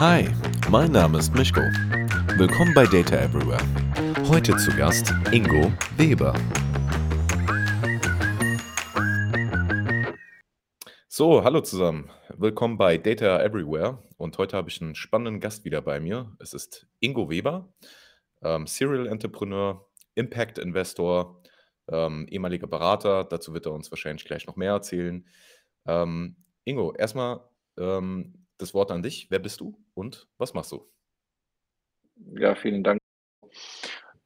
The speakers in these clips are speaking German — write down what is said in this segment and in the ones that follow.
Hi, mein Name ist Mischko. Willkommen bei Data Everywhere. Heute zu Gast Ingo Weber. So, hallo zusammen. Willkommen bei Data Everywhere. Und heute habe ich einen spannenden Gast wieder bei mir. Es ist Ingo Weber, ähm, Serial Entrepreneur, Impact Investor, ähm, ehemaliger Berater. Dazu wird er uns wahrscheinlich gleich noch mehr erzählen. Ähm, Ingo, erstmal ähm, das Wort an dich. Wer bist du und was machst du? Ja, vielen Dank.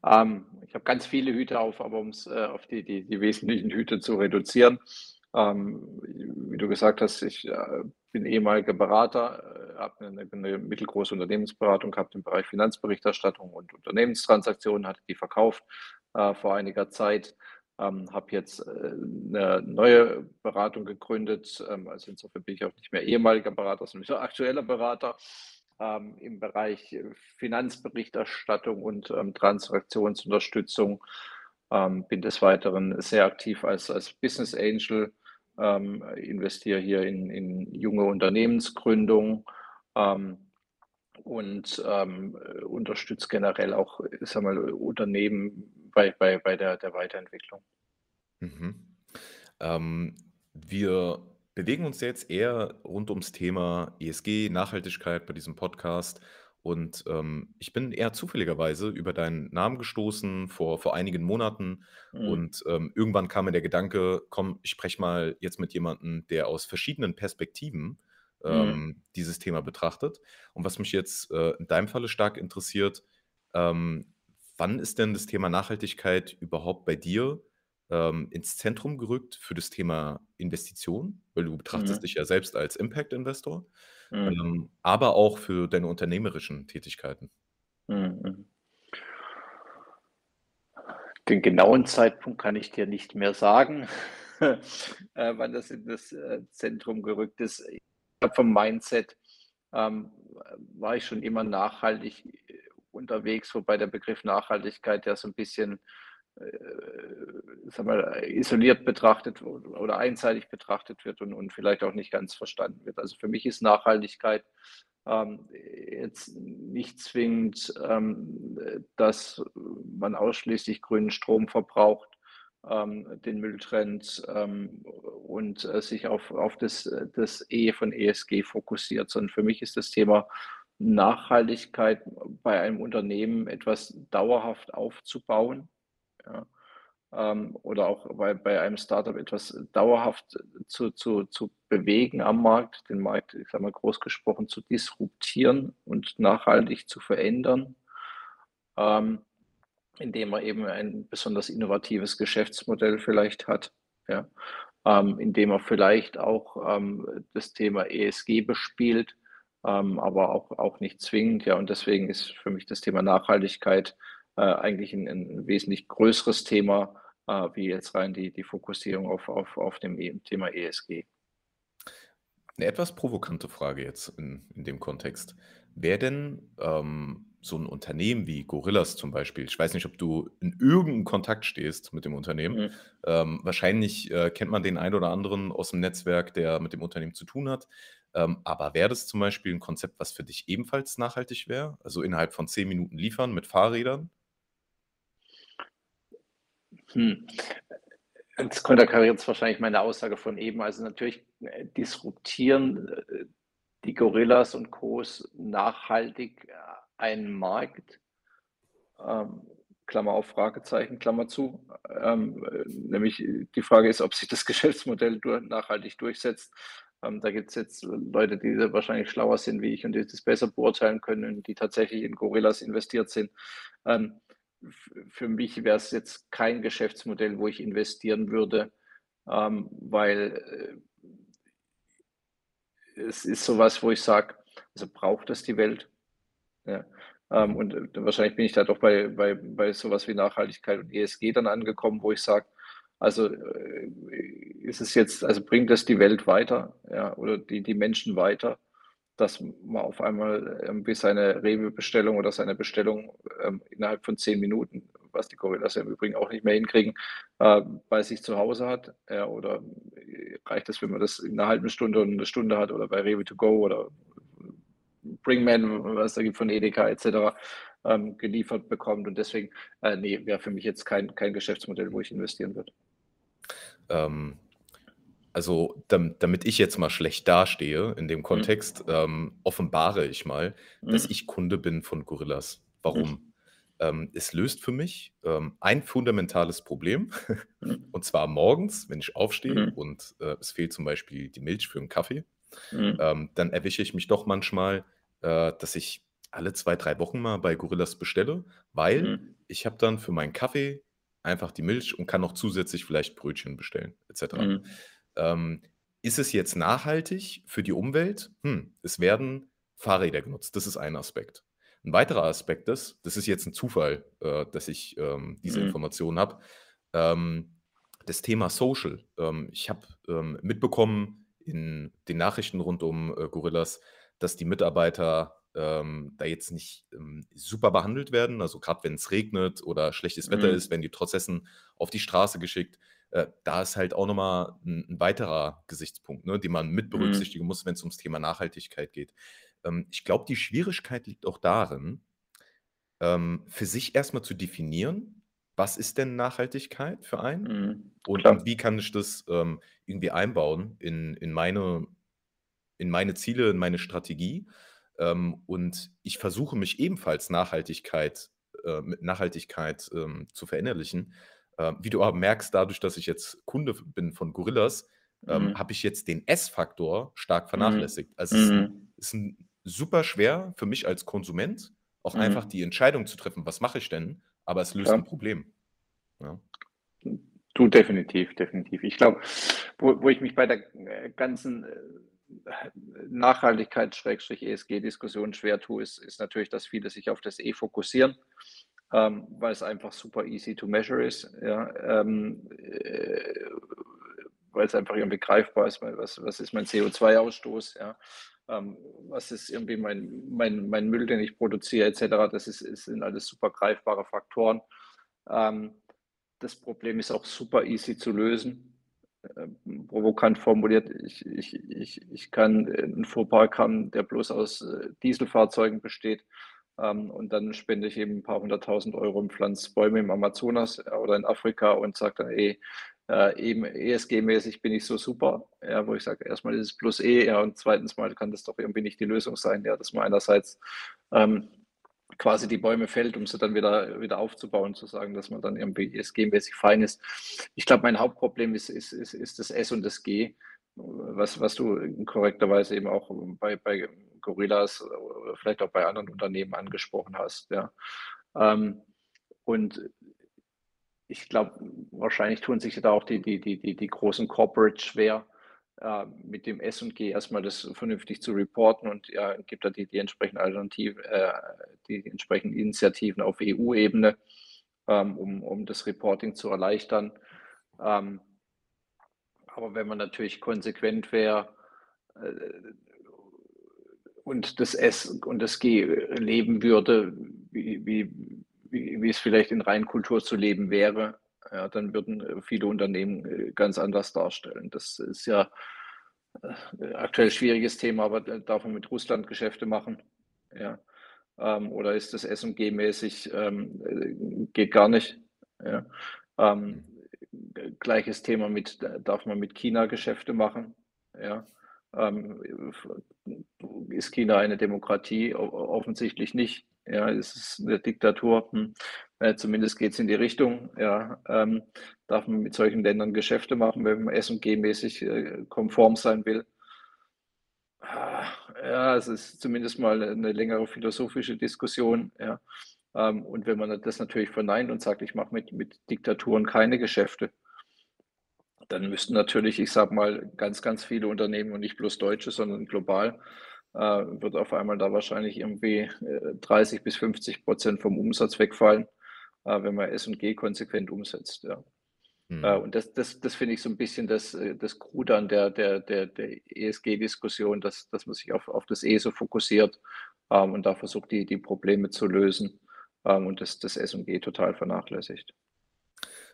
Ähm, ich habe ganz viele Hüte auf, aber um es äh, auf die, die, die wesentlichen Hüte zu reduzieren. Ähm, wie du gesagt hast, ich äh, bin ehemaliger Berater, äh, habe eine, eine, mittelgroße Unternehmensberatung gehabt im Bereich Finanzberichterstattung und Unternehmenstransaktionen, hatte die verkauft äh, vor einiger Zeit. Ähm, habe jetzt äh, eine neue Beratung gegründet. Ähm, also insofern bin ich auch nicht mehr ehemaliger Berater, sondern aktueller Berater ähm, im Bereich Finanzberichterstattung und ähm, Transaktionsunterstützung. Ähm, bin des Weiteren sehr aktiv als, als Business Angel, ähm, investiere hier in, in junge Unternehmensgründung und ähm, unterstützt generell auch sag mal, Unternehmen bei, bei, bei der, der Weiterentwicklung. Mhm. Ähm, wir bewegen uns jetzt eher rund ums Thema ESG, Nachhaltigkeit bei diesem Podcast. Und ähm, ich bin eher zufälligerweise über deinen Namen gestoßen vor, vor einigen Monaten. Mhm. Und ähm, irgendwann kam mir der Gedanke, komm, ich spreche mal jetzt mit jemandem, der aus verschiedenen Perspektiven Mhm. ähm, dieses Thema betrachtet. Und was mich jetzt äh, in deinem Falle stark interessiert, ähm, wann ist denn das Thema Nachhaltigkeit überhaupt bei dir ähm, ins Zentrum gerückt für das Thema Investition? Weil du betrachtest Mhm. dich ja selbst als Impact-Investor, Mhm. ähm, aber auch für deine unternehmerischen Tätigkeiten. Mhm. Den genauen Zeitpunkt kann ich dir nicht mehr sagen, äh, wann das in das äh, Zentrum gerückt ist vom Mindset ähm, war ich schon immer nachhaltig äh, unterwegs, wobei der Begriff Nachhaltigkeit ja so ein bisschen äh, sag mal, isoliert betrachtet oder einseitig betrachtet wird und, und vielleicht auch nicht ganz verstanden wird. Also für mich ist Nachhaltigkeit ähm, jetzt nicht zwingend, ähm, dass man ausschließlich grünen Strom verbraucht ähm, den Müll trennt ähm, und äh, sich auf, auf das, das E von ESG fokussiert, sondern für mich ist das Thema Nachhaltigkeit bei einem Unternehmen etwas dauerhaft aufzubauen. Ja, ähm, oder auch bei, bei einem Startup etwas dauerhaft zu, zu, zu bewegen am Markt, den Markt, ich sage mal groß gesprochen, zu disruptieren und nachhaltig zu verändern. Ähm, indem er eben ein besonders innovatives Geschäftsmodell vielleicht hat, ja, ähm, indem er vielleicht auch ähm, das Thema ESG bespielt, ähm, aber auch, auch nicht zwingend. Ja, und deswegen ist für mich das Thema Nachhaltigkeit äh, eigentlich ein, ein, wesentlich größeres Thema, wie jetzt rein die, die Fokussierung auf, auf, auf dem e Thema ESG. Eine etwas provokante Frage jetzt in, in dem Kontext. Wer denn ähm, so ein Unternehmen wie Gorillas zum Beispiel, ich weiß nicht, ob du in irgendeinem Kontakt stehst mit dem Unternehmen. Mhm. Ähm, wahrscheinlich äh, kennt man den einen oder anderen aus dem Netzwerk, der mit dem Unternehmen zu tun hat. Ähm, aber wäre das zum Beispiel ein Konzept, was für dich ebenfalls nachhaltig wäre? Also innerhalb von zehn Minuten liefern mit Fahrrädern? Hm. Jetzt konterkariert es wahrscheinlich meine Aussage von eben. Also natürlich äh, disruptieren äh, die Gorillas und Co. nachhaltig äh, einen Markt, ähm, Klammer auf, Fragezeichen, Klammer zu. Ähm, nämlich die Frage ist, ob sich das Geschäftsmodell nachhaltig durchsetzt. Ähm, da gibt es jetzt Leute, die wahrscheinlich schlauer sind wie ich und die das besser beurteilen können die tatsächlich in Gorillas investiert sind. Ähm, für mich wäre es jetzt kein Geschäftsmodell, wo ich investieren würde, ähm, weil äh, es ist sowas, wo ich sage, also braucht das die Welt? Ja. Ähm, und wahrscheinlich bin ich da doch bei, bei, bei sowas wie Nachhaltigkeit und ESG dann angekommen, wo ich sage, also äh, ist es jetzt, also bringt das die Welt weiter, ja, oder die, die Menschen weiter, dass man auf einmal irgendwie seine Rewe-Bestellung oder seine Bestellung ähm, innerhalb von zehn Minuten, was die Gorillas ja im Übrigen auch nicht mehr hinkriegen, äh, bei sich zu Hause hat. Ja, oder reicht es, wenn man das in einer halben Stunde oder eine Stunde hat oder bei Rewe to go oder Bringman, was da gibt von Edeka etc., ähm, geliefert bekommt. Und deswegen, äh, nee, wäre für mich jetzt kein, kein Geschäftsmodell, wo ich investieren würde. Ähm, also, dam damit ich jetzt mal schlecht dastehe in dem Mhm. Kontext, ähm, offenbare ich mal, dass Mhm. ich Kunde bin von Gorillas. Mhm. Warum? Ähm, es löst für mich, ähm, ein fundamentales Problem, Mhm. und zwar morgens, wenn ich aufstehe Mhm. und, äh, es fehlt zum Beispiel die Milch für 'n Kaffee, Mhm. ähm, dann erwische ich mich doch manchmal, äh, dass ich alle 2, 3 Wochen mal bei Gorillas bestelle, weil Mhm. ich habe dann für meinen Kaffee einfach die Milch und kann noch zusätzlich vielleicht Brötchen bestellen et cetera. Mhm. Ähm, ist es jetzt nachhaltig für die Umwelt? Hm, es werden Fahrräder genutzt. Das ist ein Aspekt. 'N weiterer Aspekt ist das ist jetzt 'n Zufall, äh, dass ich, ähm, diese Mhm. Information habe, ähm, das Thema Social. Ähm, ich habe, ähm, mitbekommen in den Nachrichten rund um, äh, Gorillas, dass die Mitarbeiter, ähm, da jetzt nicht, ähm, super behandelt werden. Also, grad wenn's regnet oder schlechtes Wetter Mhm. ist, werden die trotz Essen auf die Straße geschickt. Äh, da ist halt auch noch mal 'n 'n weiterer Gesichtspunkt, ne, den man mit Mhm. berücksichtigen muss, wenn's ums Thema Nachhaltigkeit geht. Ähm, ich glaube, die Schwierigkeit liegt auch darin, ähm, für sich erst mal zu definieren: „Was ist denn Nachhaltigkeit für einen Mhm. und und wie kann ich das, ähm, irgendwie einbauen in in meine in meine Ziele, in meine Strategie?“ Ähm, und ich versuche mich ebenfalls Nachhaltigkeit äh, mit Nachhaltigkeit, ähm, zu verinnerlichen. Ähm, wie du aber merkst, dadurch, dass ich jetzt Kunde bin von Gorillas, ähm, Mhm. habe ich jetzt den S-Faktor stark Mhm. vernachlässigt. Also, es ist Mhm. ist 'n super schwer für mich als Konsument, auch einfach Mhm. die Entscheidung zu treffen: „Was mache ich denn?“ Aber es löst 'n Klar. Problem, ja. Du, definitiv, definitiv. Ich glaube, wo wo ich mich bei der, äh, ganzen, äh, Nachhaltigkeit Schrägstrich ESG-Diskussion schwer tue, ist ist natürlich, dass viele sich auf das E fokussieren, ähm, weil es einfach super easy to measure ist, ja, ähm, äh, weil's einfach irgendwie greifbar ist, weil was was ist mein CO2-Ausstoß, ja? Ähm, was ist irgendwie mein mein mein Müll, den ich produziere et cetera? Das ist ist sind alles super greifbare Faktoren. Ähm, das Problem ist auch super easy zu lösen. Ähm, provokant formuliert, ich ich ich ich kann, äh, 'n Fuhrpark haben, der bloß aus, äh, Dieselfahrzeugen besteht, ähm, und dann spende ich eben 'n paar 100.000 € und pflanze Bäume im Amazonas, äh, oder in Afrika und sage dann: „Ey, äh, eben ESG-mäßig bin ich so super.“ Ja, wo ich sage, erst mal ist es plus E, ja, und zweitens mal kann das doch irgendwie nicht die Lösung sein, ja, dass man einerseits, ähm, quasi die Bäume fällt, um sie dann wieder wieder aufzubauen, zu sagen, dass man dann irgendwie ESG-mäßig fein ist. Ich glaube, mein Hauptproblem ist ist ist ist das S und das G, was was du korrekterweise eben auch bei bei Gorillas oder vielleicht auch bei anderen Unternehmen angesprochen hast, ja. Ähm, und ich glaube, wahrscheinlich tun sich da auch die die die die großen Corporates schwer, äh, mit dem S und G erst mal das vernünftig zu reporten und, ja, gibt da die die entsprechenden Alternativ äh, die entsprechenden Initiativen auf EU-Ebene, ähm, um um das Reporting zu erleichtern. Ähm aber wenn man natürlich konsequent wäre, äh, und das S und das G leben würde, wie wie wie wie es vielleicht in Reinkultur zu leben wäre, ja, dann würden, viele Unternehmen, äh, ganz anders darstellen. Das ist ja, äh, aktuell schwieriges Thema, aber da darf man mit Russland Geschäfte machen, ja? Ähm, oder ist das S und G mäßig, ähm, äh, geht gar nicht, ja? Ähm, gleiches Thema mit da darf man mit China Geschäfte machen, ja? Ähm, ist China eine Demokratie? Offensichtlich nicht, ja? Es ist 'ne Diktatur, hm, äh, zumindest geht's in die Richtung, ja. Ähm, darf man mit solchen Ländern Geschäfte machen, wenn man S und G mäßig, äh, konform sein will? Ah, ja, es ist zumindest mal 'ne längere philosophische Diskussion, ja. Ähm, und wenn man das natürlich verneint und sagt: „Ich mache mit mit Diktaturen keine Geschäfte“ dann müssten natürlich, ich sage mal, ganz, ganz viele Unternehmen und nicht bloß deutsche, sondern global, äh, wird auf einmal da wahrscheinlich irgendwie, äh, 30 bis 50 % vom Umsatz wegfallen, äh, wenn man S und G konsequent umsetzt, ja. Äh, Mhm. und das das das finde ich so 'n bisschen das äh, das Krude an der der der der ESG-Diskussion, dass dass man sich auf auf das E so fokussiert, ähm, und da versucht, die die Probleme zu lösen, ähm, und das das S und G total vernachlässigt.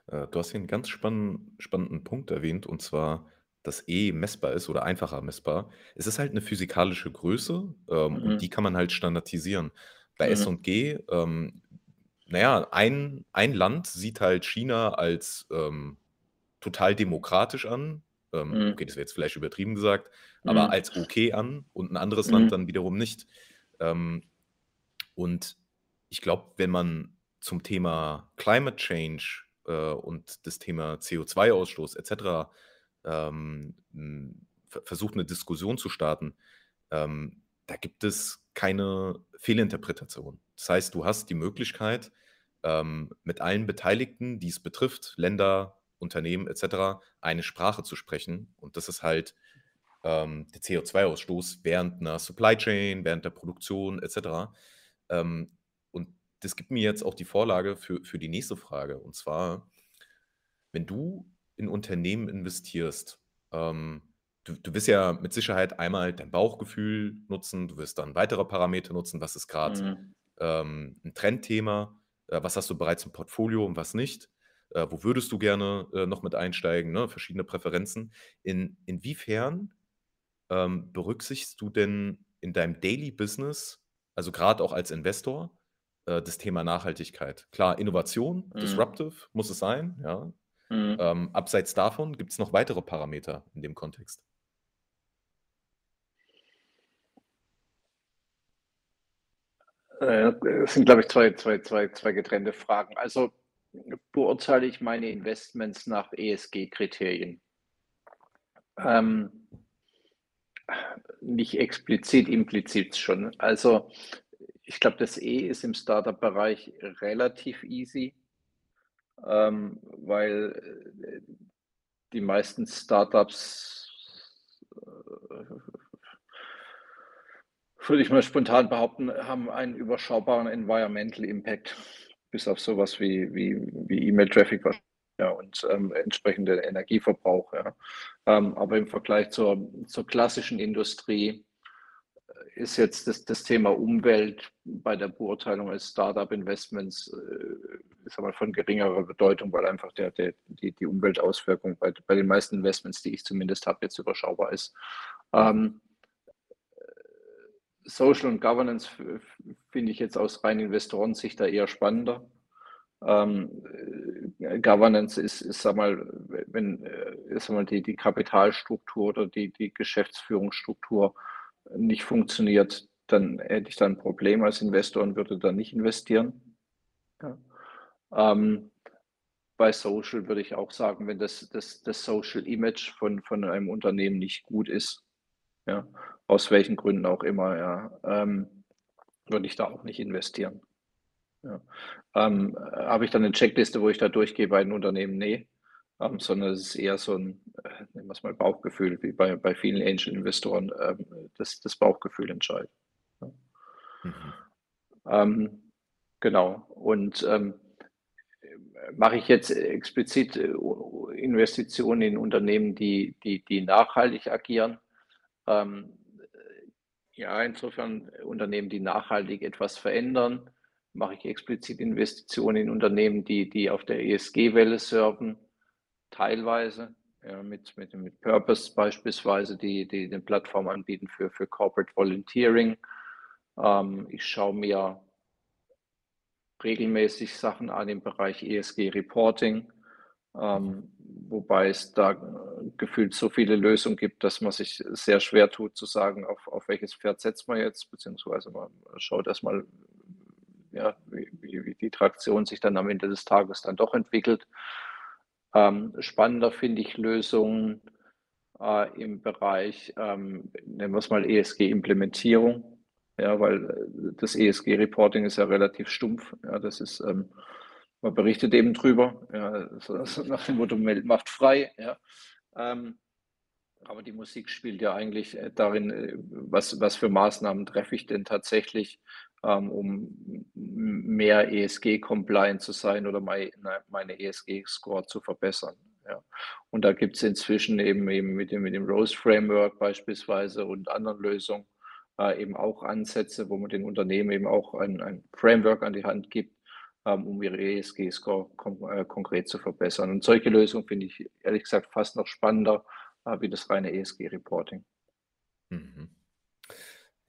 Äh, du hast hier 'n ganz spann spannenden Punkt erwähnt, und zwar das E messbar ist oder einfacher messbar. Es ist halt 'ne physikalische Größe, ähm, und die Mhm. kann man halt standardisieren. Bei Mhm. S&G, ähm, na ja, ein ein Land sieht halt China als, ähm, total demokratisch an. Ähm, okay, Mhm. das wäre jetzt vielleicht übertrieben gesagt, aber Mhm. als okay an und 'n anderes Land dann Mhm. wiederum nicht. Ähm, und ich glaube, wenn man zum Thema Climate Change, äh, und das Thema CO2-Ausstoß et cetera, ähm, hm, ver versucht, 'ne Diskussion zu starten, ähm, da gibt es keine Fehlinterpretation. Das heißt, du hast die Möglichkeit, ähm, mit allen Beteiligten, die es betrifft, Länder, Unternehmen et cetera, eine Sprache zu sprechen. Und das ist halt, ähm, der CO2-Ausstoß während 'ner Supply Chain, während der Produktion et cetera. Ähm, das gibt mir jetzt auch die Vorlage für für die nächste Frage. Und zwar wenn du in Unternehmen investierst, ähm, du du wirst ja mit Sicherheit einmal dein Bauchgefühl nutzen, du wirst dann weitere Parameter nutzen. Was ist grad, Mhm. ähm, 'n Trendthema? Äh, was hast du bereits im Portfolio und was nicht? Äh, wo würdest du gerne, äh, noch mit einsteigen, ne? Verschiedene Präferenzen. In inwiefern, ähm, berücksichtigst du denn in deinem Daily Business, also grad auch als Investor, äh, das Thema Nachhaltigkeit? Klar, Innovation, Mhm. disruptive muss es sein, ja. Mhm. Ähm, abseits davon gibt's noch weitere Parameter in dem Kontext? Äh, es sind, glaube ich, zwei zwei zwei zwei getrennte Fragen. Also, beurteile ich meine Investments nach ESG-Kriterien? Ähm nicht explizit, implizit schon. Also, ich glaube, das E ist im Start-up-Bereich relativ easy ähm, weil, äh, die meisten Start-ups äh würde ich mal spontan behaupten, haben einen überschaubaren Environmental Impact, bis auf so was wie wie wie E-Mail-Traffic ja, und, ähm, entsprechende Energieverbrauch, ja. Ähm, aber im Vergleich zur zur klassischen Industrie, ist jetzt das das Thema Umwelt bei der Beurteilung als Start-up-Investments, äh, von geringerer Bedeutung, weil einfach der der die die Umweltauswirkung bei bei den meisten Investments, die ich zumindest habe, jetzt überschaubar ist. Ähm, äh, Social und Governance finde ich jetzt aus rein Investorensicht da eher spannender. Ähm, äh, Governance ist ist, sage mal, we wenn, äh, ich sage mal, die die Kapitalstruktur oder die die Geschäftsführungsstruktur nicht funktioniert, dann hätte ich da 'n Problem als Investor und würde da nicht investieren, ja. Ähm, bei Social würde ich auch sagen, wenn das das das Social Image von von einem Unternehmen nicht gut ist, ja, aus welchen Gründen auch immer, ja, ähm, würde ich da auch nicht investieren, ja. Ähm, habe ich da 'ne Checkliste, wo ich da durchgehe bei den Unternehmen? Ne, ähm, sondern es ist eher so 'n, äh, nennen wir's mal Bauchgefühl, wie bei bei vielen Angel-Investoren, ähm, das das Bauchgefühl entscheidet, ja. Mhm. Ähm, genau. Und, ähm, äh, mache ich jetzt explizit, äh, Investitionen in Unternehmen, die die die nachhaltig agieren? Ähm, äh, ja, insofern Unternehmen, die nachhaltig etwas verändern. Mache ich explizit Investitionen in Unternehmen, die die auf der ESG-Welle surfen? Teilweise, ja, mit mit mit Purpose beispielsweise, die die 'ne Plattform anbieten für für Corporate Volunteering. Ähm, ich schaue mir regelmäßig Sachen an im Bereich ESG-Reporting, Mhm. ähm, wobei es da, gefühlt so viele Lösungen gibt, dass man sich sehr schwer tut zu sagen, auf auf welches Pferd setzt man jetzt, beziehungsweise man schaut erst mal, ja, wie wie wie die Traktion sich dann am Ende des Tages dann doch entwickelt. Ähm, spannender finde ich Lösungen, äh, im Bereich, ähm, nennen wir's mal ESG-Implementierung, ja, weil, äh, das ESG-Reporting ist ja relativ stumpf. Ja, das ist, ähm man berichtet eben drüber, ja, so so nach dem Motto: „Welt macht frei“, ja. Ähm, aber die Musik spielt ja eigentlich, äh, darin, äh, was was für Maßnahmen treffe ich denn tatsächlich, um m mehr ESG-compliant zu sein oder mei ne, meine ESG-Score zu verbessern, ja. Und da gibt's inzwischen eben eben mit dem mit dem Rose-Framework beispielsweise und anderen Lösungen, äh, eben auch Ansätze, wo man den Unternehmen eben auch ein ein Framework an die Hand gibt, ähm, um ihre ESG-Score kon äh, konkret zu verbessern. Und solche Lösungen finde ich ehrlich gesagt fast noch spannender, äh, wie das reine ESG-Reporting. Mhm.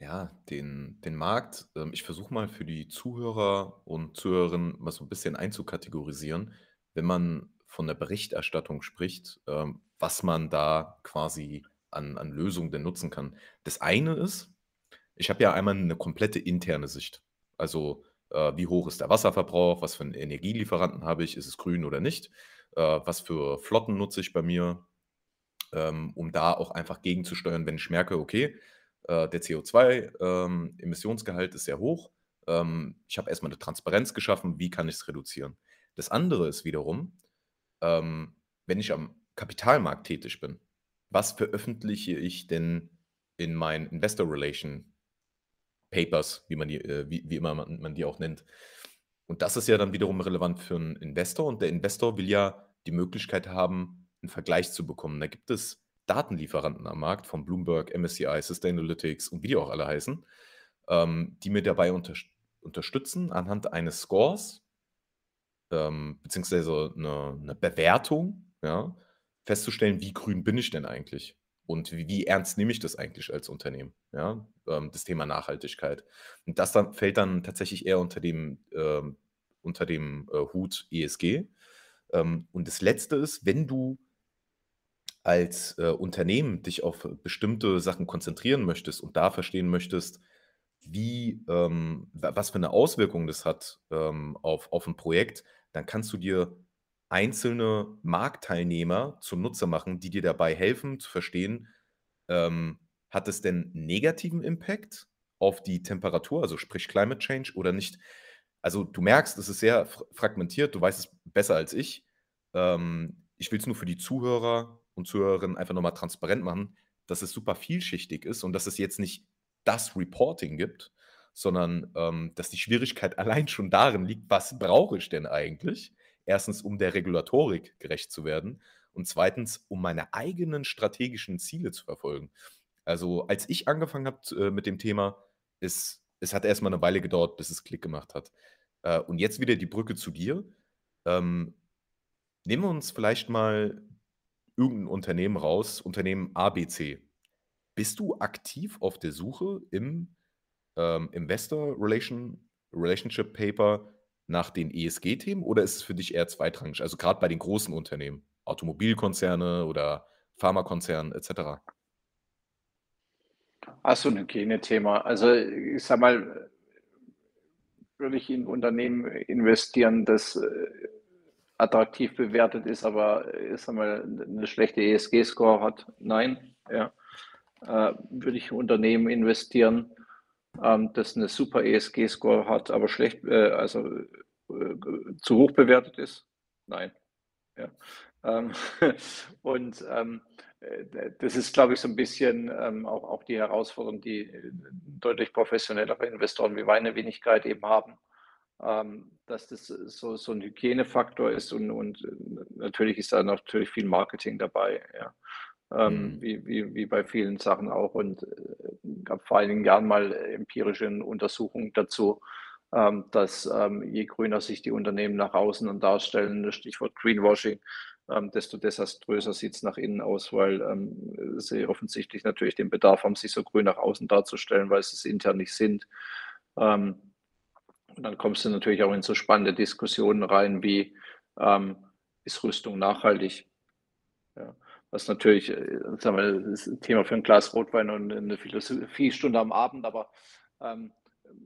Ja, den den Markt ähm, ich versuche mal für die Zuhörer und Zuhörerinnen mal so 'n bisschen einzukategorisieren, wenn man von der Berichterstattung spricht, ähm, was man da quasi an an Lösungen denn nutzen kann. Das eine ist, ich habe ja einmal 'ne komplette interne Sicht. Also, äh, wie hoch ist der Wasserverbrauch? Was für 'n Energielieferanten habe ich? Ist es grün oder nicht? Äh, was für Flotten nutze ich bei mir? Ähm, um da auch einfach gegenzusteuern, wenn ich merke, okay, äh, der CO2, ähm, ist sehr hoch. Ähm, ich habe erst mal 'ne Transparenz geschaffen, wie kann ich's reduzieren? Das andere ist wiederum, ähm, wenn ich am Kapitalmarkt tätig bin, was veröffentliche ich denn in meinen Investor Relation Papers, wie man die äh, wie wie immer man man die auch nennt? Und das ist ja dann wiederum relevant für 'n Investor und der Investor will ja die Möglichkeit haben, 'n Vergleich zu bekommen. Da gibt es Datenlieferanten am Markt von Bloomberg, MSCI, Sustainalytics und wie die auch alle heißen, ähm, die mir dabei unterst unterstützen, anhand eines Scores ähm, beziehungsweise 'ne 'ne Bewertung, ja, festzustellen, wie grün bin ich denn eigentlich? Und wie wie ernst nehme ich das eigentlich als Unternehmen, ja, ähm, das Thema Nachhaltigkeit? Und das dann fällt dann tatsächlich eher unter dem ähm, unter dem, äh, Hut ESG. Ähm, und das Letzte ist, wenn du als, äh, Unternehmen dich auf bestimmte Sachen konzentrieren möchtest und da verstehen möchtest, wie, ähm wa was für 'ne Auswirkung das hat, ähm, auf auf 'n Projekt, dann kannst du dir einzelne Marktteilnehmer zunutze machen, die dir dabei helfen zu verstehen, ähm, hat es denn negativen Impact auf die Temperatur, also sprich Climate Change oder nicht? Also, du merkst, es ist sehr fragmentiert, du weißt es besser als ich. Ähm, ich will's nur für die Zuhörer und Zuhörerinnen einfach noch mal transparent machen, dass es super vielschichtig ist und dass es jetzt nicht das Reporting gibt, sondern, ähm, dass die Schwierigkeit allein schon darin liegt: Was brauche ich denn eigentlich? 1. um der Regulatorik gerecht zu werden und 2. um meine eigenen strategischen Ziele zu verfolgen. Also, als ich angefangen habe äh, mit dem Thema, es es hat erst mal 'ne Weile gedauert, bis es Klick gemacht hat. Äh, und jetzt wieder die Brücke zu dir. Ähm, nehmen wir uns vielleicht mal irgend 'n Unternehmen raus, Unternehmen ABC. Bist du aktiv auf der Suche im, ähm, Investor Relation Relationship Paper nach den ESG-Themen oder ist es für dich eher zweitrangig? Also, grad bei den großen Unternehmen, Automobilkonzerne oder Pharmakonzerne et cetera? Ach so, 'n Hygienethema. Also, ich sage mal würde ich in Unternehmen investieren, das, äh, attraktiv bewertet ist, aber ich sage mal, 'ne 'ne schlechte ESG-Score hat? Nein, ja. Äh, würde ich in Unternehmen investieren, ähm, das 'ne super ESG-Score hat, aber schlecht äh, also, äh, äh, zu hoch bewertet ist? Nein, ja. Ähm, und, ähm, äh, das ist, glaube ich, so 'n bisschen, ähm, auch auch die Herausforderung, die, äh, deutlich professionellere Investoren wie meine Wenigkeit eben haben, dass das so so 'n Hygienefaktor ist und und n natürlich ist da natürlich viel Marketing dabei, ja, ähm, Mhm. wie wie wie bei vielen Sachen auch. Und, äh, gab vor einigen Jahren mal empirische Untersuchungen dazu, ähm, dass, ähm, je grüner sich die Unternehmen nach außen dann darstellen, das Stichwort Greenwashing, ähm, desto desaströser sieht's nach innen aus, weil, ähm, sie offensichtlich natürlich den Bedarf haben, sich so grün nach außen darzustellen, weil sie's intern nicht sind. Ähm, und dann kommst du natürlich auch in so spannende Diskussionen rein wie, ähm, ist Rüstung nachhaltig? Ja, was natürlich, äh, sagen wir, ist 'n Thema für 'n Glas Rotwein und 'ne 'ne Philosophiestunde am Abend, aber, ähm,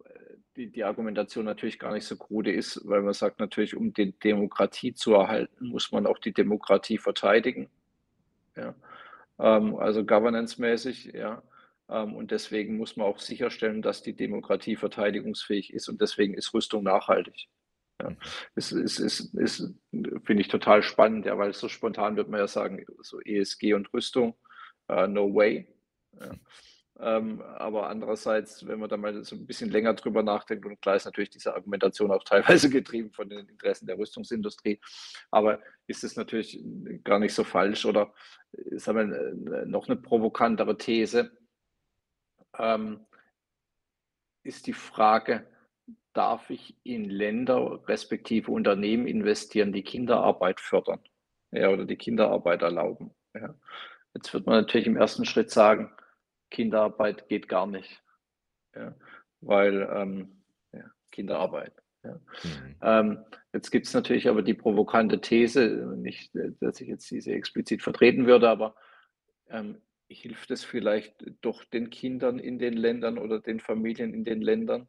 äh, die die Argumentation natürlich gar nicht so krude ist, weil man sagt natürlich, um die Demokratie zu erhalten, muss man auch die Demokratie verteidigen, ja, ähm, also governance-mäßig, ja. Ähm, und deswegen muss man auch sicherstellen, dass die Demokratie verteidigungsfähig ist und deswegen ist Rüstung nachhaltig, ja. Mhm. Es ist ist ist finde ich total spannend, ja, weil so spontan würde man ja sagen, so ESG und Rüstung, äh, no way, ja. Ähm, aber andererseits, wenn man da mal so 'n bisschen länger drüber nachdenkt und klar ist natürlich diese Argumentation auch teilweise getrieben von den Interessen der Rüstungsindustrie, aber ist es natürlich gar nicht so falsch oder, sagen wir, äh, äh, noch 'ne provokantere These ähm ist die Frage: Darf ich in Länder respektive Unternehmen investieren, die Kinderarbeit fördern, ja, oder die Kinderarbeit erlauben, ja? Jetzt wird man natürlich im ersten Schritt sagen, Kinderarbeit geht gar nicht, ja, weil ähm, ja, Kinderarbeit. Ja. Mhm. Ähm, jetzt gibt es natürlich aber die provokante These, nicht, dass ich jetzt diese explizit vertreten würde, aber ähm, hilft es vielleicht doch den Kindern in den Ländern oder den Familien in den Ländern,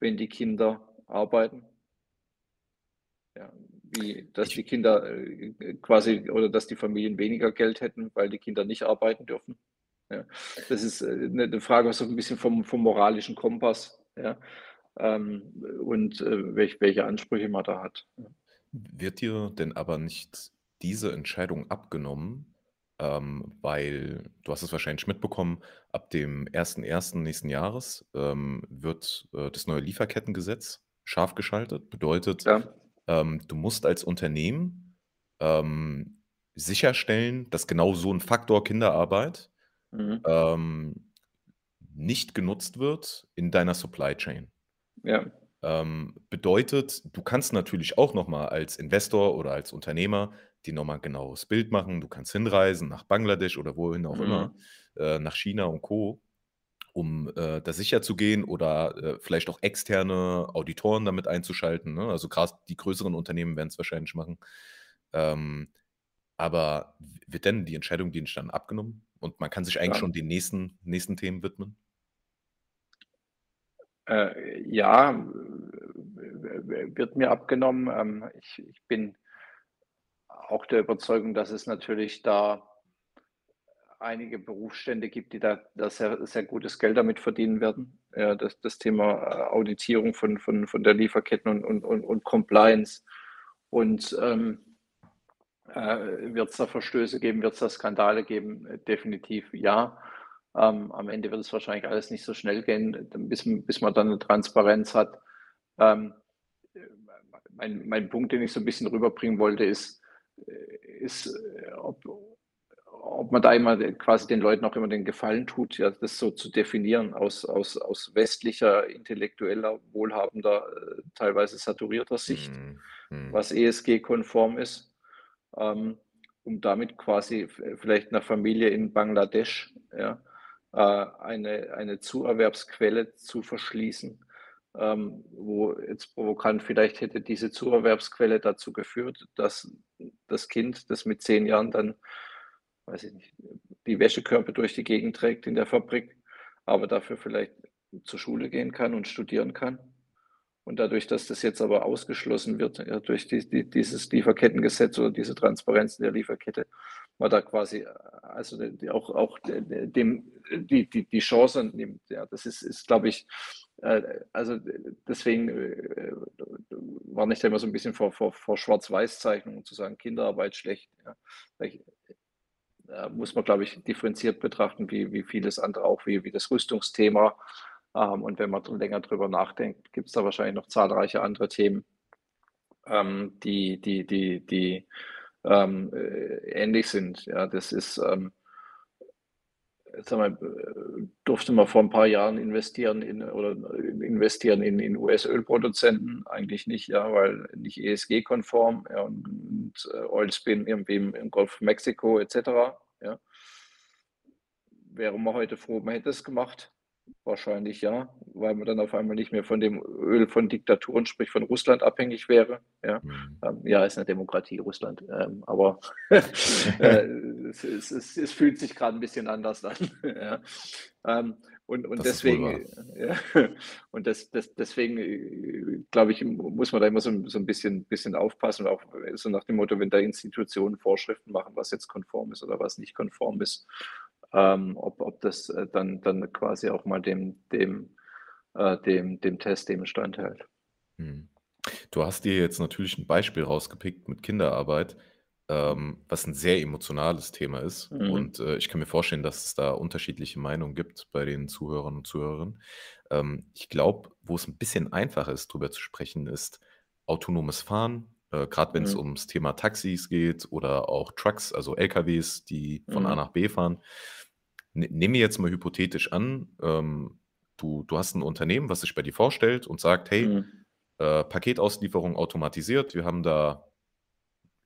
wenn die Kinder arbeiten? Ja, wie, dass die Kinder äh, quasi oder dass die Familien weniger Geld hätten, weil die Kinder nicht arbeiten dürfen. Ja, das ist äh, eine, eine Frage so ein bisschen vom, vom moralischen Kompass, ja, ähm, und äh, welch, welche Ansprüche man da hat. Wird dir denn aber nicht diese Entscheidung abgenommen, ähm, weil du hast es wahrscheinlich mitbekommen, ab dem 1.1. nächsten Jahres ähm, wird äh, das neue Lieferkettengesetz scharf geschaltet. Bedeutet, Ja. ähm, du musst als Unternehmen ähm, sicherstellen, dass genau so ein Faktor Kinderarbeit Mhm. ähm, nicht genutzt wird in deiner Supply Chain. Ja. Ähm, bedeutet, du kannst natürlich auch noch mal als Investor oder als Unternehmer dir noch mal 'n genaues Bild machen. Du kannst hinreisen nach Bangladesch oder wohin auch immer, Mhm. äh, nach China und Co., um, äh, da sicherzugehen oder, äh, vielleicht auch externe Auditoren damit einzuschalten, ne? Also, grad die größeren Unternehmen werden's wahrscheinlich machen. Ähm, aber wird denn die Entscheidung nicht dann abgenommen und man kann sich eigentlich Ja. schon den nächsten nächsten Themen widmen? Äh, ja, wird mir abgenommen. Ähm, ich ich bin auch der Überzeugung, dass es natürlich da einige Berufsstände gibt, die da da sehr sehr gutes Geld damit verdienen werden. Ja, das das Thema, äh, Auditierung von von von der Lieferketten und und und und Compliance. Und, ähm, äh, wird's da Verstöße geben? Wird's da Skandale geben? Definitiv ja. Ähm, am Ende wird es wahrscheinlich alles nicht so schnell gehen, bis bis man dann 'ne Transparenz hat. Ähm, äh, mein mein Punkt, den ich so 'n bisschen rüberbringen wollte, ist ist, äh, ob ob man da immer quasi den Leuten auch immer den Gefallen tut, ja, das so zu definieren aus aus aus westlicher, intellektueller, wohlhabender, äh, teilweise saturierter Sicht, Mhm, mhm. was ESG-konform ist, ähm, um damit quasi vielleicht 'ner Familie in Bangladesch, ja, äh, eine eine Zuerwerbsquelle zu verschließen, ähm, wo jetzt provokant vielleicht hätte diese Zuerwerbsquelle dazu geführt, dass das Kind, das mit 10 Jahren dann, weiß ich nicht, die Wäschekörbe durch die Gegend trägt in der Fabrik, aber dafür vielleicht zur Schule gehen kann und studieren kann. Und dadurch, dass das jetzt aber ausgeschlossen wird, ja, durch die die dieses Lieferkettengesetz oder diese Transparenz in der Lieferkette, man da quasi, äh, also auch auch de de dem die die die Chance nimmt, ja. Das ist ist, glaube ich also, d deswegen, äh, warne ich da immer so 'n bisschen vor vor vor Schwarz-Weiß-Zeichnungen zu sagen: „Kinderarbeit schlecht“, ja. Äh, muss man, glaube ich, differenziert betrachten, wie wie vieles andere auch, wie wie das Rüstungsthema. Ähm, und wenn man länger drüber nachdenkt, gibt's da wahrscheinlich noch zahlreiche andere Themen, ähm, die die die die, ähm, äh, ähnlich sind. Ja, das ist, ähm sage mal, durfte man vor 'n paar Jahren investieren in oder investieren in in US-Ölproduzenten? Eigentlich nicht, ja, weil nicht ESG-konform, ja, und, äh, Oilspin irgendwie im im Golf Mexiko et cetera, ja. Wäre man heute froh, man hätte es gemacht? Wahrscheinlich ja, weil man dann auf einmal nicht mehr von dem Öl von Diktaturen, sprich von Russland abhängig wäre, ja. Mhm. Ähm, ja, ist 'ne Demokratie, Russland, ähm, aber, äh, es es es es fühlt sich grad 'n bisschen anders an, ja. Ähm, und und Das deswegen, ja, und des des deswegen, äh, glaube ich, muss man da immer so so 'n bisschen bisschen aufpassen, auch so nach dem Motto, wenn da Institutionen Vorschriften machen, was jetzt konform ist oder was nicht konform ist, ähm, ob ob das, äh, dann dann quasi auch mal dem dem äh, dem dem Test dem standhält. Mhm. Du hast dir jetzt natürlich 'n Beispiel rausgepickt mit Kinderarbeit, ähm, was 'n sehr emotionales Thema ist. Mhm. Und, äh, ich kann mir vorstellen, dass es da unterschiedliche Meinungen gibt bei den Zuhörern und Zuhörerinnen. Ähm, ich glaube, wo es 'n bisschen einfacher ist, drüber zu sprechen, ist autonomes Fahren, äh, grad wenn's Mhm. ums Thema Taxis geht oder auch Trucks, also LKWs, die von A Mhm. nach B fahren. Ne nehmen wir jetzt mal hypothetisch an, ähm, du du hast 'n Unternehmen, was sich bei dir vorstellt und sagt: „Hey, Mhm. äh, Paketauslieferung automatisiert. Wir haben da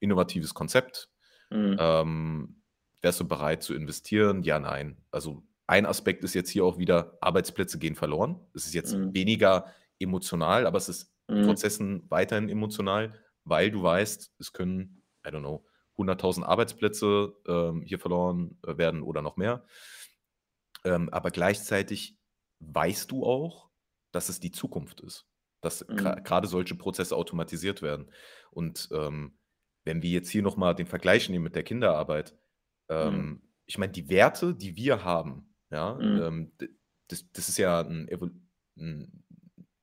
innovatives Konzept. Mhm. Ähm“ wärst du bereit zu investieren? Ja, nein. Also ein Aspekt ist jetzt hier auch wieder, Arbeitsplätze gehen verloren. Es ist jetzt Mhm. weniger emotional, aber es ist Mhm. Prozessen weiterhin emotional, weil du weißt, es können, I don't know, 100.000 Arbeitsplätze ähm, hier verloren äh, werden oder noch mehr. Ähm, aber gleichzeitig weißt du auch, dass es die Zukunft ist, dass Mhm. grade solche Prozesse automatisiert werden. Und, ähm, wenn wir jetzt hier noch mal den Vergleich nehmen mit der Kinderarbeit, Mhm. ähm, ich meine, die Werte, die wir haben, ja, Mhm. ähm, das das ist ja 'n evol 'n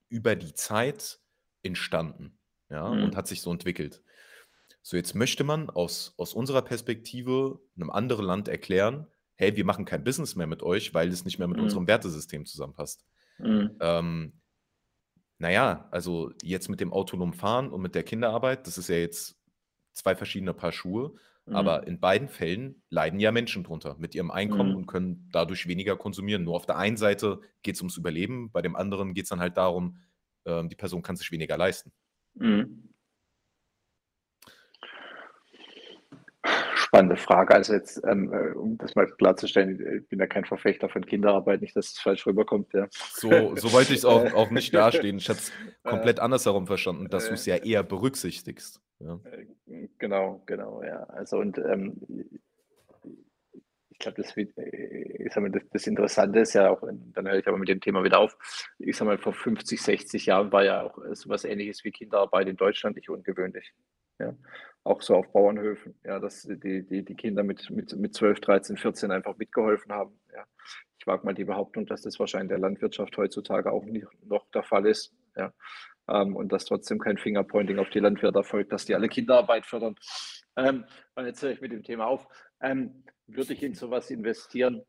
über die Zeit entstanden, ja, und Mhm. hat sich so entwickelt. So, jetzt möchte man aus aus unserer Perspektive 'nem anderen Land erklären: „Hey, wir machen kein Business mehr mit euch, weil es nicht mehr mit Mhm. unserem Wertesystem zusammenpasst.“ Mhm. Ähm, na ja, also jetzt mit dem autonomen Fahren und mit der Kinderarbeit, das ist ja jetzt 2 verschiedene Paar Schuhe, aber Mhm. in beiden Fällen leiden ja Menschen drunter mit ihrem Einkommen und Mhm. können dadurch weniger konsumieren. Nur auf der einen Seite geht's ums Überleben, bei dem anderen geht's dann halt darum, ähm, die Person kann sich weniger leisten. Mhm. Spannende Frage. Also jetzt, ähm, äh, um das mal klarzustellen, äh, ich bin ja kein Verfechter von Kinderarbeit, nicht, dass es falsch rüberkommt, ja. So so wollte ich's Äh, auch auch nicht dastehen. Ich hatte es äh, komplett andersherum verstanden, dass äh, du's ja eher berücksichtigst, ja. äh, genau, genau, ja. Also und, ähm, ich glaube, das äh, ich mal, das das Interessante ist ja auch dann höre ich aber mit dem Thema wieder auf. Ich sage mal, vor 50, 60 Jahren war ja auch, äh, so was Ähnliches wie Kinderarbeit in Deutschland nicht ungewöhnlich, ja. Auch so auf Bauernhöfen, ja, dass die die die Kinder mit mit mit 12, 13, 14 einfach mitgeholfen haben, ja. Ich wage mal die Behauptung, dass das wahrscheinlich in der Landwirtschaft heutzutage auch nicht noch der Fall ist, ja. Ähm, und dass trotzdem kein Fingerpointing auf die Landwirte erfolgt, dass die alle Kinderarbeit fördern. Ähm, und jetzt höre ich mit dem Thema auf. Ähm, würde ich in so was investieren?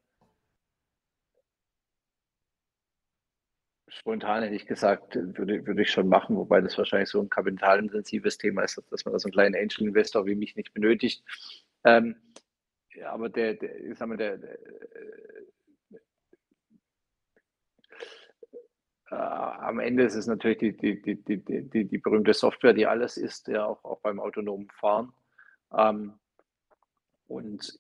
Spontan hätte ich gesagt, würde würde ich schon machen, wobei das wahrscheinlich so 'n kapitalintensives Thema ist, dass man da so 'n kleinen Angel-Investor wie mich nicht benötigt. Ähm, ja, aber der der ich sage mal, der der, äh äh, am Ende ist es natürlich die die die die die die die berühmte Software, die alles ist, ja, auch auch beim autonomen Fahren. Ähm und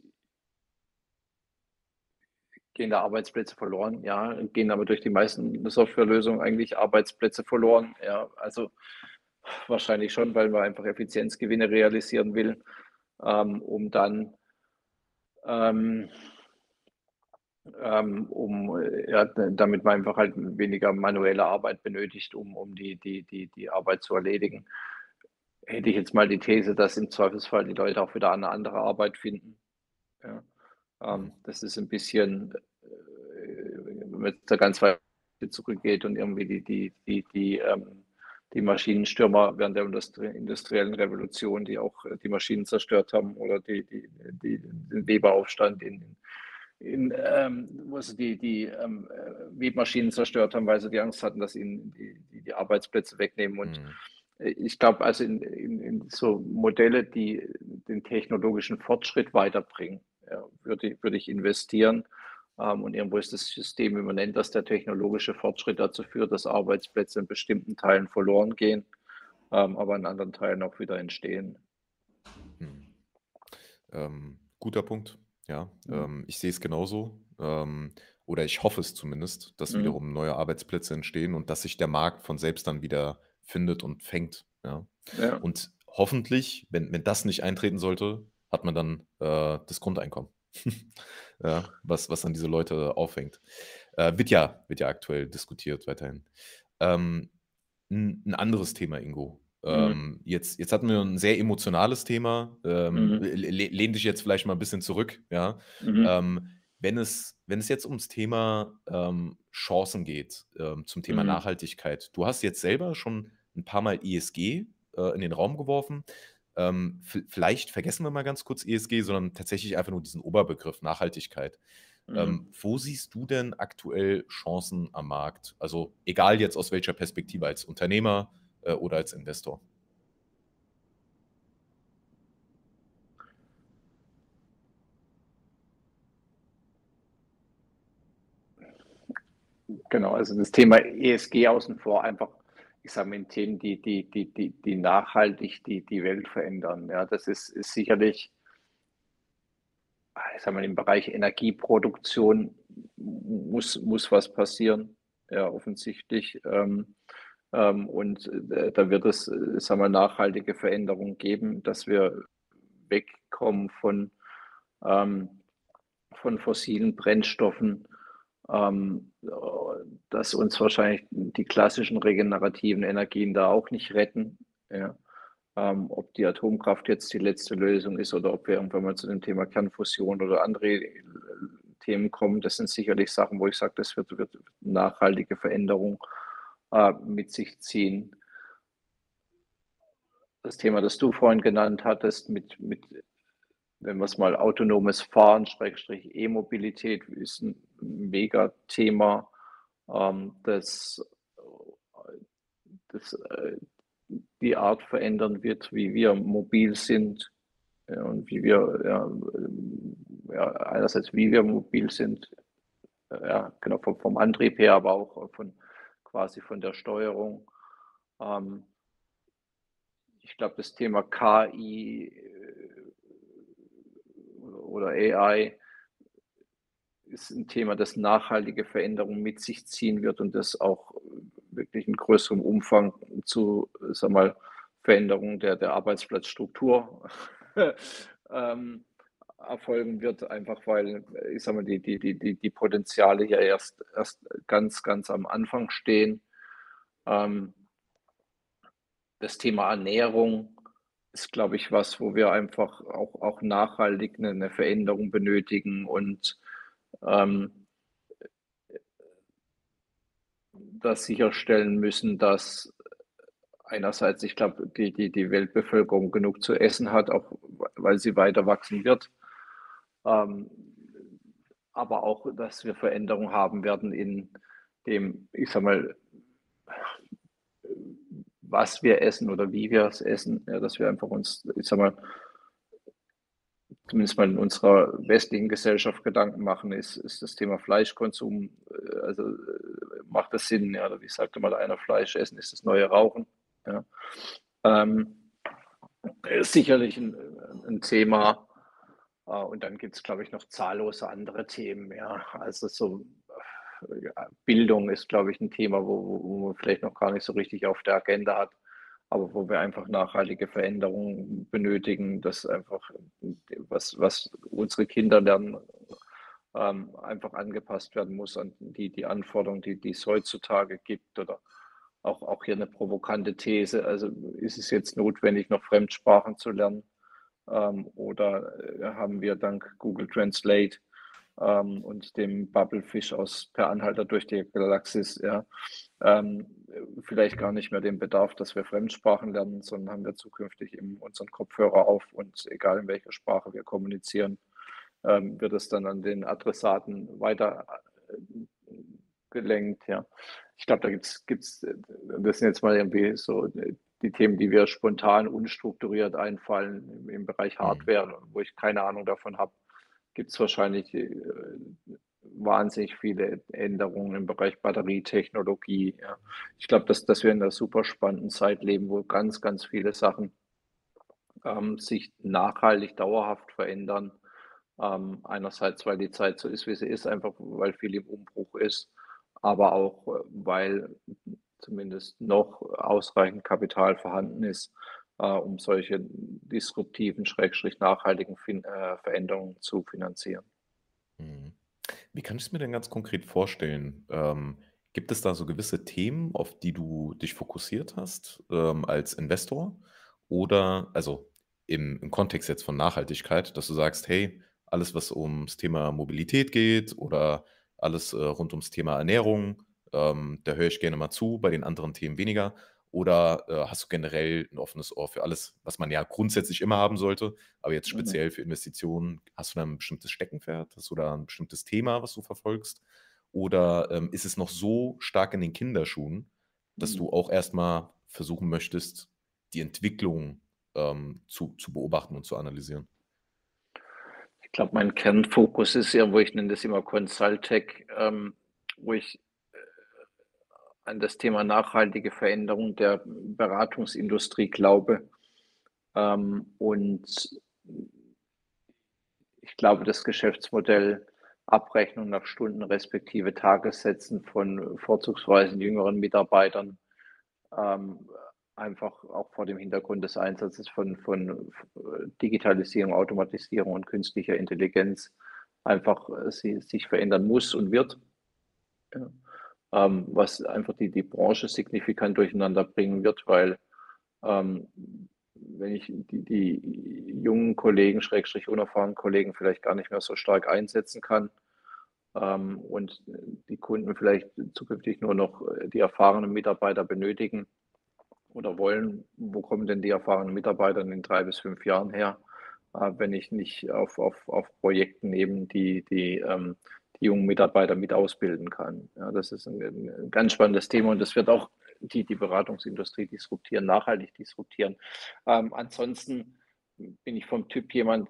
gehen da Arbeitsplätze verloren? Ja, gehen aber durch die meisten Softwarelösungen eigentlich Arbeitsplätze verloren? Ja, also wahrscheinlich schon, weil man einfach Effizienzgewinne realisieren will, ähm, um dann ähm ähm, um, ja, damit man einfach halt weniger manuelle Arbeit benötigt, um um die die die die Arbeit zu erledigen. Hätte ich jetzt mal die These, dass im Zweifelsfall die Leute auch wieder eine andere Arbeit finden, ja. Ähm, das ist 'n bisschen, äh, wenn man jetzt da ganz weit zurückgeht und irgendwie die die die die, ähm die Maschinenstürmer während der Industrie industriellen Revolution, die auch, äh, die Maschinen zerstört haben oder die die die den Weberaufstand in in, ähm wo sie die die, ähm, äh, Webmaschinen zerstört haben, weil sie die Angst hatten, dass ihnen die die Arbeitsplätze wegnehmen. Und, Mhm. ich glaube, also in in in so Modelle, die den technologischen Fortschritt weiterbringen, ja, würde würde ich investieren. Ähm, und irgendwo ist das System immanent, dass der technologische Fortschritt dazu führt, dass Arbeitsplätze in bestimmten Teilen verloren gehen, ähm, aber in anderen Teilen auch wieder entstehen. Mhm. Ähm, guter Punkt, ja. Mhm. Ähm, ich sehe es genauso, ähm, oder ich hoffe es zumindest, dass Mhm. wiederum neue Arbeitsplätze entstehen und dass sich der Markt von selbst dann wieder findet und fängt, ja. Ja. Und hoffentlich, wenn wenn das nicht eintreten sollte, hat man dann, äh, das Grundeinkommen, ja, was was dann diese Leute auffängt. Äh, wird ja wird ja aktuell diskutiert weiterhin. Ähm, 'n 'n anderes Thema, Ingo. Mhm. Ähm, jetzt jetzt hatten wir 'n sehr emotionales Thema. Ähm, Mhm. le le lehn dich jetzt vielleicht mal 'n bisschen zurück, ja. Mhm. Ähm, wenn es wenn es jetzt ums Thema, ähm, Chancen geht, ähm, zum Thema Mhm. Nachhaltigkeit. Du hast jetzt selber schon 'n paarmal ESG, äh, in den Raum geworfen. Ähm, vielleicht vergessen wir mal ganz kurz ESG, sondern tatsächlich einfach nur diesen Oberbegriff Nachhaltigkeit. Ähm, Mhm. wo siehst du denn aktuell Chancen am Markt? Also, egal jetzt aus welcher Perspektive, als Unternehmer, äh, oder als Investor? Genau, also das Thema ESG außen vor einfach, ich sage mal, in Themen, die die die die die nachhaltig die die Welt verändern, ja. Das ist ist sicherlich ich sag mal, im Bereich Energieproduktion muss, muss was passieren, ja, offensichtlich. Ähm, ähm, und äh, da wird es, äh, sagen wir, nachhaltige Veränderungen geben, dass wir wegkommen von, ähm, von fossilen Brennstoffen, ähm, dass uns wahrscheinlich die klassischen regenerativen Energien da auch nicht retten. Ja. Ähm, ob die Atomkraft jetzt die letzte Lösung ist oder ob wir irgendwann mal zu dem Thema Kernfusion oder andere äh, Themen kommen, das sind sicherlich Sachen, wo ich sage, das wird, wird nachhaltige Veränderung äh, mit sich ziehen. Das Thema, das du vorhin genannt hattest, mit, mit wenn wir es mal autonomes Fahren, Schrägstrich E-Mobilität, ist ein Mega-Thema, ähm, das, das äh, die Art verändern wird, wie wir mobil sind ja, und wie wir, ja, ja, einerseits wie wir mobil sind, ja, genau vom, vom Antrieb her, aber auch von quasi von der Steuerung. Ähm, ich glaube, das Thema KI äh, oder AI ist ein Thema, das nachhaltige Veränderungen mit sich ziehen wird und das auch wirklich in größerem Umfang zu, sag mal, Veränderungen der, der Arbeitsplatzstruktur ähm, erfolgen wird, einfach weil, ich sag mal, die, die, die, die Potenziale hier erst, erst ganz, ganz am Anfang stehen. Ähm, das Thema Ernährung ist, glaube ich, was, wo wir einfach auch, auch nachhaltig eine, eine Veränderung benötigen und ähm, das sicherstellen müssen, dass einerseits, ich glaube, die, die, die Weltbevölkerung genug zu essen hat, auch weil sie weiter wachsen wird, ähm, aber auch, dass wir Veränderungen haben werden in dem, ich sag mal, was wir essen oder wie wir es essen, ja, dass wir einfach uns, ich sag mal, zumindest mal in unserer westlichen Gesellschaft Gedanken machen, ist, ist das Thema Fleischkonsum, äh, also äh, macht das Sinn, ja, oder wie sagte mal einer, Fleisch essen ist das neue Rauchen. Ja. Ähm, ist sicherlich ein, ein Thema. Äh, und dann gibt es, glaube ich, noch zahllose andere Themen. Ja. Also so Bildung ist, glaube ich, ein Thema, wo, wo man vielleicht noch gar nicht so richtig auf der Agenda hat aber wo wir einfach nachhaltige Veränderungen benötigen, dass einfach was, was unsere Kinder lernen, ähm, einfach angepasst werden muss an die, die Anforderungen, die, die es heutzutage gibt oder auch, auch hier eine provokante These. Also ist es jetzt notwendig, noch Fremdsprachen zu lernen ähm, oder äh, haben wir dank Google Translate ähm, und dem Bubblefish aus Per Anhalter durch die Galaxis ja, ähm, vielleicht gar nicht mehr den Bedarf, dass wir Fremdsprachen lernen, sondern haben wir zukünftig eben unseren Kopfhörer auf und egal in welcher Sprache wir kommunizieren, ähm, wird es dann an den Adressaten weiter äh, gelenkt. Ja. Ich glaube, da gibt es, das sind jetzt mal irgendwie so die Themen, die wir spontan, unstrukturiert einfallen im, im Bereich mhm. Hardware, wo ich keine Ahnung davon habe, gibt es wahrscheinlich äh, wahnsinnig viele Änderungen im Bereich Batterietechnologie. Ja. Ich glaube, dass, dass wir in einer super spannenden Zeit leben, wo ganz, ganz viele Sachen ähm, sich nachhaltig, dauerhaft verändern. Ähm, einerseits, weil die Zeit so ist, wie sie ist, einfach weil viel im Umbruch ist, aber auch, äh, weil zumindest noch ausreichend Kapital vorhanden ist, äh, um solche disruptiven, schrägstrich nachhaltigen fin äh, Veränderungen zu finanzieren. Mhm. Wie kann ich es mir denn ganz konkret vorstellen? Ähm, gibt es da so gewisse Themen, auf die du dich fokussiert hast, ähm, als Investor? Oder, also im, im Kontext jetzt von Nachhaltigkeit, dass du sagst, hey, alles, was ums Thema Mobilität geht oder alles äh, rund ums Thema Ernährung, ähm, da höre ich gerne mal zu, bei den anderen Themen weniger. Oder äh, hast du generell ein offenes Ohr für alles, was man ja grundsätzlich immer haben sollte, aber jetzt Mhm. speziell für Investitionen, hast du da ein bestimmtes Steckenpferd? Hast du da ein bestimmtes Thema, was du verfolgst? Oder ähm, ist es noch so stark in den Kinderschuhen, dass Mhm. du auch erstmal versuchen möchtest, die Entwicklung ähm, zu, zu beobachten und zu analysieren? Ich glaube, mein Kernfokus ist ja, wo ich nenne das immer Consultech, ähm, wo ich an das Thema nachhaltige Veränderung der Beratungsindustrie glaube. Ähm, und ich glaube, das Geschäftsmodell Abrechnung nach Stunden respektive Tagessätzen von vorzugsweise jüngeren Mitarbeitern, ähm, einfach auch vor dem Hintergrund des Einsatzes von, von Digitalisierung, Automatisierung und künstlicher Intelligenz einfach äh, sie, sich verändern muss und wird. Ja. Ähm, was einfach die, die Branche signifikant durcheinander bringen wird, weil ähm, wenn ich die, die jungen Kollegen, Schrägstrich unerfahrenen Kollegen vielleicht gar nicht mehr so stark einsetzen kann ähm, und die Kunden vielleicht zukünftig nur noch die erfahrenen Mitarbeiter benötigen oder wollen, wo kommen denn die erfahrenen Mitarbeiter in drei bis fünf Jahren her, äh, wenn ich nicht auf, auf, auf Projekten eben die, die, ähm, die jungen Mitarbeiter mit ausbilden kann. Ja, das ist ein, ein ganz spannendes Thema und das wird auch die, die Beratungsindustrie disruptieren, nachhaltig disruptieren. Ähm, ansonsten bin ich vom Typ jemand,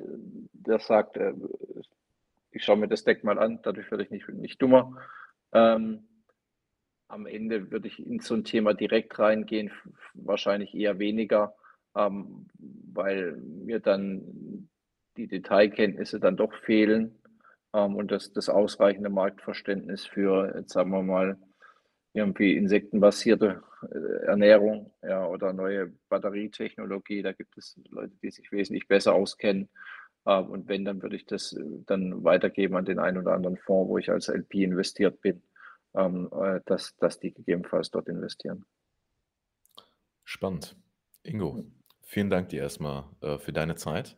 der sagt, äh, ich schaue mir das Deck mal an, dadurch werde ich nicht, nicht dummer. Ähm, am Ende würde ich in so ein Thema direkt reingehen, wahrscheinlich eher weniger, ähm, weil mir dann die Detailkenntnisse dann doch fehlen und das, das ausreichende Marktverständnis für, jetzt sagen wir mal, irgendwie insektenbasierte äh, Ernährung ja, oder neue Batterietechnologie. Da gibt es Leute, die sich wesentlich besser auskennen. Äh, und wenn, dann würde ich das äh, dann weitergeben an den einen oder anderen Fonds, wo ich als LP investiert bin, ähm, dass, dass die gegebenenfalls dort investieren. Spannend. Ingo, vielen Dank dir erstmal für deine Zeit.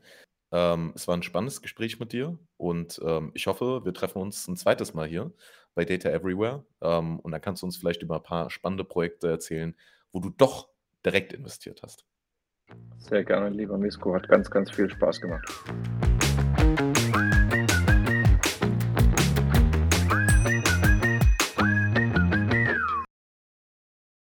Ähm, es war ein spannendes Gespräch mit dir und ähm, ich hoffe, wir treffen uns ein zweites Mal hier bei Data Everywhere. Ähm, und dann kannst du uns vielleicht über ein paar spannende Projekte erzählen, wo du doch direkt investiert hast. Sehr gerne, lieber Misko. Hat ganz, ganz viel Spaß gemacht.